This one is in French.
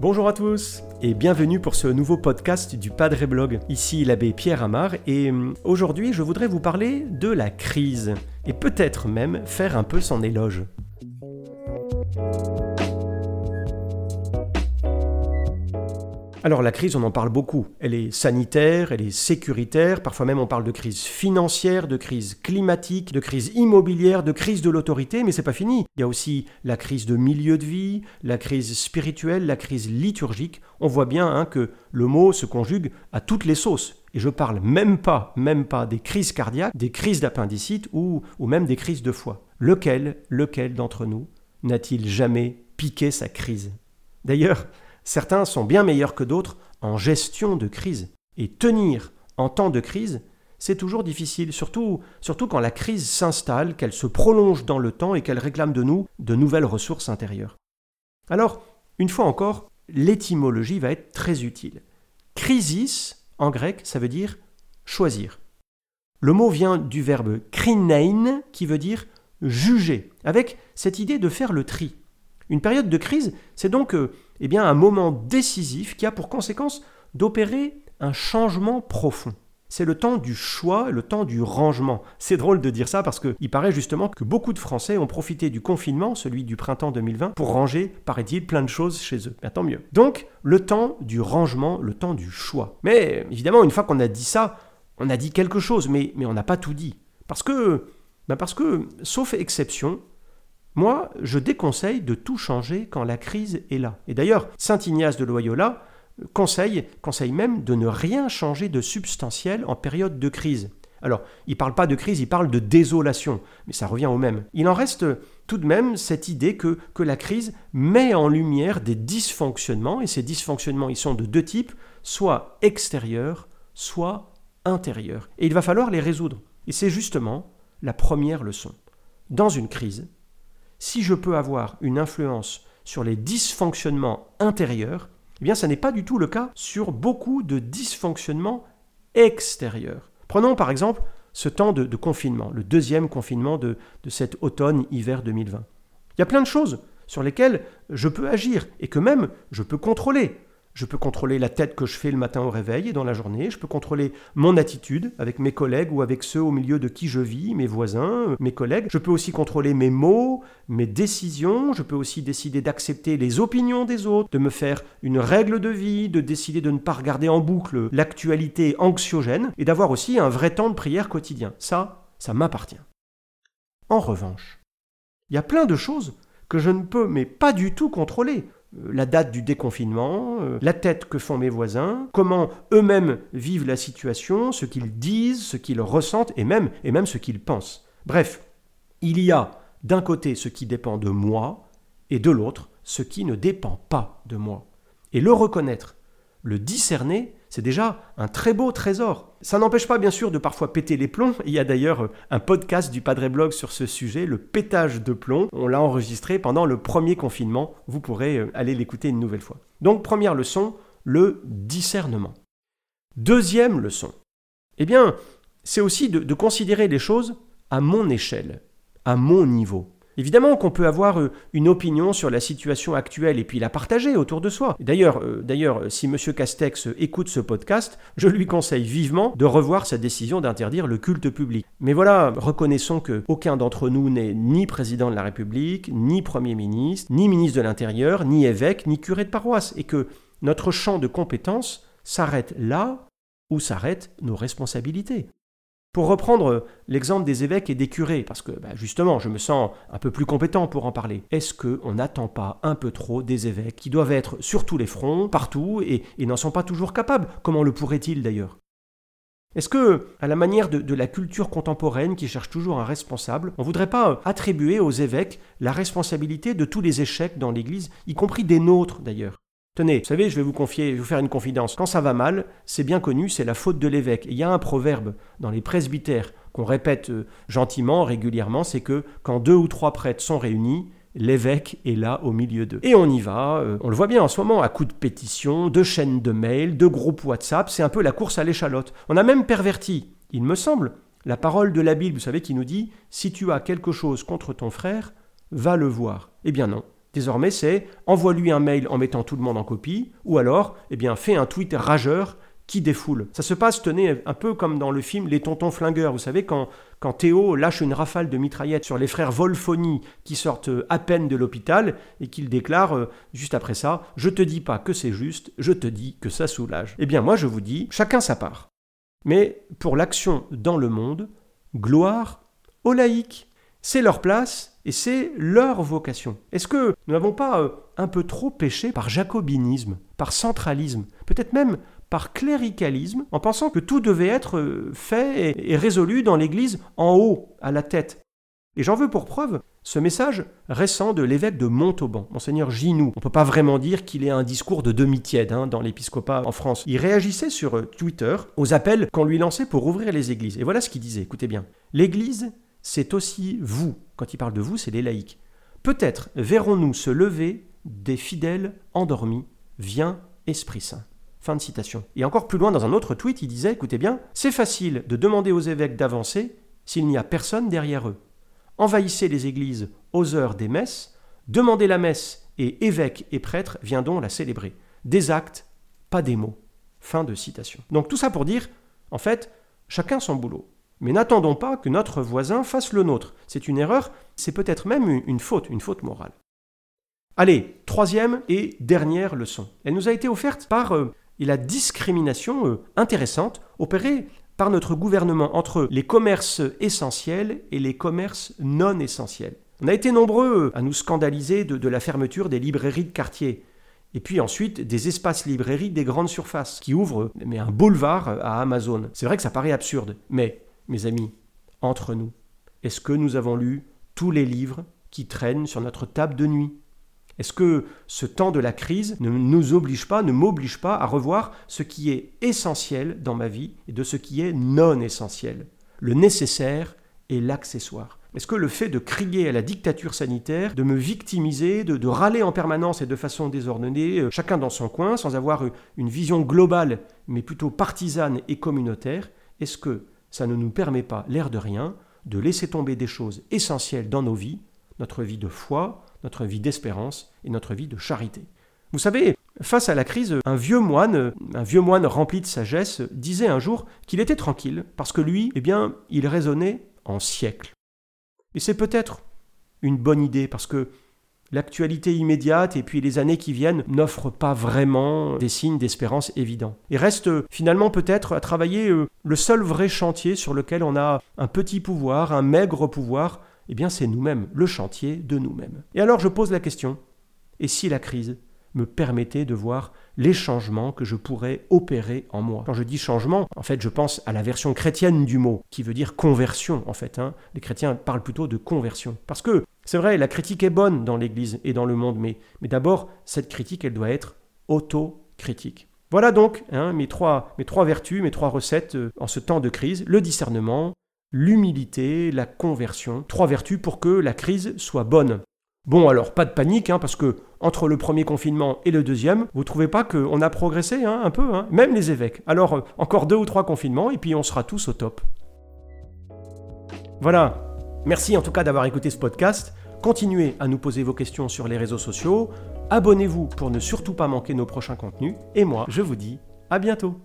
Bonjour à tous et bienvenue pour ce nouveau podcast du Padre Blog. Ici l'abbé Pierre Amar et hum, aujourd'hui je voudrais vous parler de la crise et peut-être même faire un peu son éloge. Alors la crise, on en parle beaucoup. Elle est sanitaire, elle est sécuritaire, parfois même on parle de crise financière, de crise climatique, de crise immobilière, de crise de l'autorité, mais c'est pas fini. Il y a aussi la crise de milieu de vie, la crise spirituelle, la crise liturgique. On voit bien hein, que le mot se conjugue à toutes les sauces. Et je parle même pas, même pas des crises cardiaques, des crises d'appendicite ou, même des crises de foie. Lequel, lequel d'entre nous n'a-t-il jamais piqué sa crise? D'ailleurs, Certains sont bien meilleurs que d'autres en gestion de crise. Et tenir en temps de crise, c'est toujours difficile, surtout, quand la crise s'installe, qu'elle se prolonge dans le temps et qu'elle réclame de nous de nouvelles ressources intérieures. Alors, une fois encore, l'étymologie va être très utile. Crisis, en grec, ça veut dire choisir. Le mot vient du verbe krinein, qui veut dire juger, avec cette idée de faire le tri. Une période de crise, c'est donc euh, eh bien, un moment décisif qui a pour conséquence d'opérer un changement profond. C'est le temps du choix, le temps du rangement. C'est drôle de dire ça parce qu'il paraît justement que beaucoup de Français ont profité du confinement, celui du printemps 2020, pour ranger, paraît-il, plein de choses chez eux. Mais tant mieux. Donc, le temps du rangement, le temps du choix. Mais évidemment, une fois qu'on a dit ça, on a dit quelque chose, mais, mais on n'a pas tout dit. Parce que, ben parce que, sauf exception, moi, je déconseille de tout changer quand la crise est là. Et d'ailleurs, Saint Ignace de Loyola conseille, conseille même de ne rien changer de substantiel en période de crise. Alors, il ne parle pas de crise, il parle de désolation, mais ça revient au même. Il en reste tout de même cette idée que, que la crise met en lumière des dysfonctionnements, et ces dysfonctionnements, ils sont de deux types, soit extérieurs, soit intérieurs. Et il va falloir les résoudre. Et c'est justement la première leçon. Dans une crise, si je peux avoir une influence sur les dysfonctionnements intérieurs, eh bien, ça n'est pas du tout le cas sur beaucoup de dysfonctionnements extérieurs. Prenons par exemple ce temps de, confinement, le deuxième confinement de, de cet automne-hiver 2020. Il y a plein de choses sur lesquelles je peux agir et que même je peux contrôler. Je peux contrôler la tête que je fais le matin au réveil et dans la journée. Je peux contrôler mon attitude avec mes collègues ou avec ceux au milieu de qui je vis, mes voisins, mes collègues. Je peux aussi contrôler mes mots, mes décisions. Je peux aussi décider d'accepter les opinions des autres, de me faire une règle de vie, de décider de ne pas regarder en boucle l'actualité anxiogène et d'avoir aussi un vrai temps de prière quotidien. Ça, ça m'appartient. En revanche, il y a plein de choses que je ne peux mais pas du tout contrôler. La date du déconfinement, euh, la tête que font mes voisins, comment eux-mêmes vivent la situation, ce qu'ils disent, ce qu'ils ressentent et même, et même ce qu'ils pensent. Bref, il y a d'un côté ce qui dépend de moi et de l'autre ce qui ne dépend pas de moi. Et le reconnaître, le discerner, c'est déjà un très beau trésor. Ça n'empêche pas bien sûr de parfois péter les plombs. Il y a d'ailleurs un podcast du Padre Blog sur ce sujet, le pétage de plomb. On l'a enregistré pendant le premier confinement. Vous pourrez euh, aller l'écouter une nouvelle fois. Donc première leçon, le discernement. Deuxième leçon, eh bien, c'est aussi de, de considérer les choses à mon échelle, à mon niveau. Évidemment qu'on peut avoir euh, une opinion sur la situation actuelle et puis la partager autour de soi. D'ailleurs, euh, d'ailleurs, si M. Castex écoute ce podcast, je lui conseille vivement de revoir sa décision d'interdire le culte public. Mais voilà, reconnaissons que aucun d'entre nous n'est ni président de la République, ni Premier ministre, ni ministre de l'Intérieur, ni évêque, ni curé de paroisse, et que notre champ de compétences s'arrête là où s'arrêtent nos responsabilités. Pour reprendre l'exemple des évêques et des curés, parce que bah, justement je me sens un peu plus compétent pour en parler, est-ce qu'on n'attend pas un peu trop des évêques qui doivent être sur tous les fronts, partout, et, n'en sont pas toujours capables? Comment le pourraient-ils d'ailleurs? Est-ce que, à la manière de, de, la culture contemporaine qui cherche toujours un responsable, on ne voudrait pas attribuer aux évêques la responsabilité de tous les échecs dans l'Église, y compris des nôtres d'ailleurs? Tenez, vous savez, je vais vous confier, je vais vous faire une confidence. Quand ça va mal, c'est bien connu, c'est la faute de l'évêque. Il y a un proverbe dans les presbytères qu'on répète euh, gentiment, régulièrement, c'est que quand deux ou trois prêtres sont réunis, l'évêque est là au milieu d'eux. Et on y va, euh, on le voit bien en ce moment, à coups de pétitions, de chaînes de mails, de groupes WhatsApp, c'est un peu la course à l'échalote. On a même perverti, il me semble, la parole de la Bible, vous savez, qui nous dit si tu as quelque chose contre ton frère, va le voir. Eh bien non. Désormais, c'est envoie-lui un mail en mettant tout le monde en copie, ou alors, eh bien, fais un tweet rageur qui défoule. Ça se passe, tenez, un peu comme dans le film Les Tontons Flingueurs. Vous savez, quand, quand Théo lâche une rafale de mitraillettes sur les frères Volfoni qui sortent à peine de l'hôpital et qu'il déclare euh, juste après ça Je te dis pas que c'est juste, je te dis que ça soulage. Eh bien, moi, je vous dis chacun sa part. Mais pour l'action dans le monde, gloire aux laïcs. C'est leur place et c'est leur vocation. Est-ce que nous n'avons pas euh, un peu trop péché par jacobinisme, par centralisme, peut-être même par cléricalisme, en pensant que tout devait être euh, fait et résolu dans l'Église en haut, à la tête? Et j'en veux pour preuve ce message récent de l'évêque de Montauban, monseigneur Ginoux. On ne peut pas vraiment dire qu'il ait un discours de demi-tiède hein, dans l'épiscopat en France. Il réagissait sur euh, Twitter aux appels qu'on lui lançait pour ouvrir les églises. Et voilà ce qu'il disait, écoutez bien. L'Église, c'est aussi vous. Quand il parle de vous, c'est les laïcs. Peut-être verrons-nous se lever des fidèles endormis. Viens, Esprit Saint. Fin de citation. Et encore plus loin, dans un autre tweet, il disait, écoutez bien, c'est facile de demander aux évêques d'avancer s'il n'y a personne derrière eux envahissez les églises aux heures des messes, demandez la messe et évêque et prêtre viendront la célébrer. Des actes, pas des mots. Fin de citation. Donc tout ça pour dire, en fait, chacun son boulot. Mais n'attendons pas que notre voisin fasse le nôtre. C'est une erreur, c'est peut-être même une faute, une faute morale. Allez, troisième et dernière leçon. Elle nous a été offerte par euh, la discrimination euh, intéressante opérée par notre gouvernement entre les commerces essentiels et les commerces non essentiels. On a été nombreux à nous scandaliser de, la fermeture des librairies de quartier. Et puis ensuite, des espaces librairies des grandes surfaces qui ouvrent mais un boulevard à Amazon. C'est vrai que ça paraît absurde, mais, mes amis, entre nous, est-ce que nous avons lu tous les livres qui traînent sur notre table de nuit? Est-ce que ce temps de la crise ne nous oblige pas, ne m'oblige pas à revoir ce qui est essentiel dans ma vie et de ce qui est non essentiel? Le nécessaire et l'accessoire. Est-ce que le fait de crier à la dictature sanitaire, de me victimiser, de, râler en permanence et de façon désordonnée, euh, chacun dans son coin, sans avoir une vision globale, mais plutôt partisane et communautaire, est-ce que ça ne nous permet pas, l'air de rien, de laisser tomber des choses essentielles dans nos vies, notre vie de foi, notre vie d'espérance et notre vie de charité. Vous savez, face à la crise, un vieux moine, un vieux moine rempli de sagesse, disait un jour qu'il était tranquille parce que lui, eh bien, il raisonnait en siècles. Et c'est peut-être une bonne idée parce que l'actualité immédiate et puis les années qui viennent n'offrent pas vraiment des signes d'espérance évidents. Il reste finalement peut-être à travailler euh, le seul vrai chantier sur lequel on a un petit pouvoir, un maigre pouvoir, eh bien c'est nous-mêmes, le chantier de nous-mêmes. Et alors je pose la question, et si la crise me permettait de voir les changements que je pourrais opérer en moi? Quand je dis changement, en fait, je pense à la version chrétienne du mot, qui veut dire conversion, en fait. Hein. Les chrétiens parlent plutôt de conversion. Parce que, c'est vrai, la critique est bonne dans l'Église et dans le monde, mais, d'abord, cette critique, elle doit être autocritique. Voilà donc hein, mes, trois, mes trois vertus, mes trois recettes euh, en ce temps de crise. Le discernement, l'humilité, la conversion, trois vertus pour que la crise soit bonne. Bon alors, pas de panique, hein, parce que entre le premier confinement et le deuxième, vous trouvez pas qu'on a progressé hein, un peu, hein, même les évêques. Alors, euh, encore deux ou trois confinements, et puis on sera tous au top. Voilà, merci en tout cas d'avoir écouté ce podcast. Continuez à nous poser vos questions sur les réseaux sociaux. Abonnez-vous pour ne surtout pas manquer nos prochains contenus. Et moi, je vous dis à bientôt.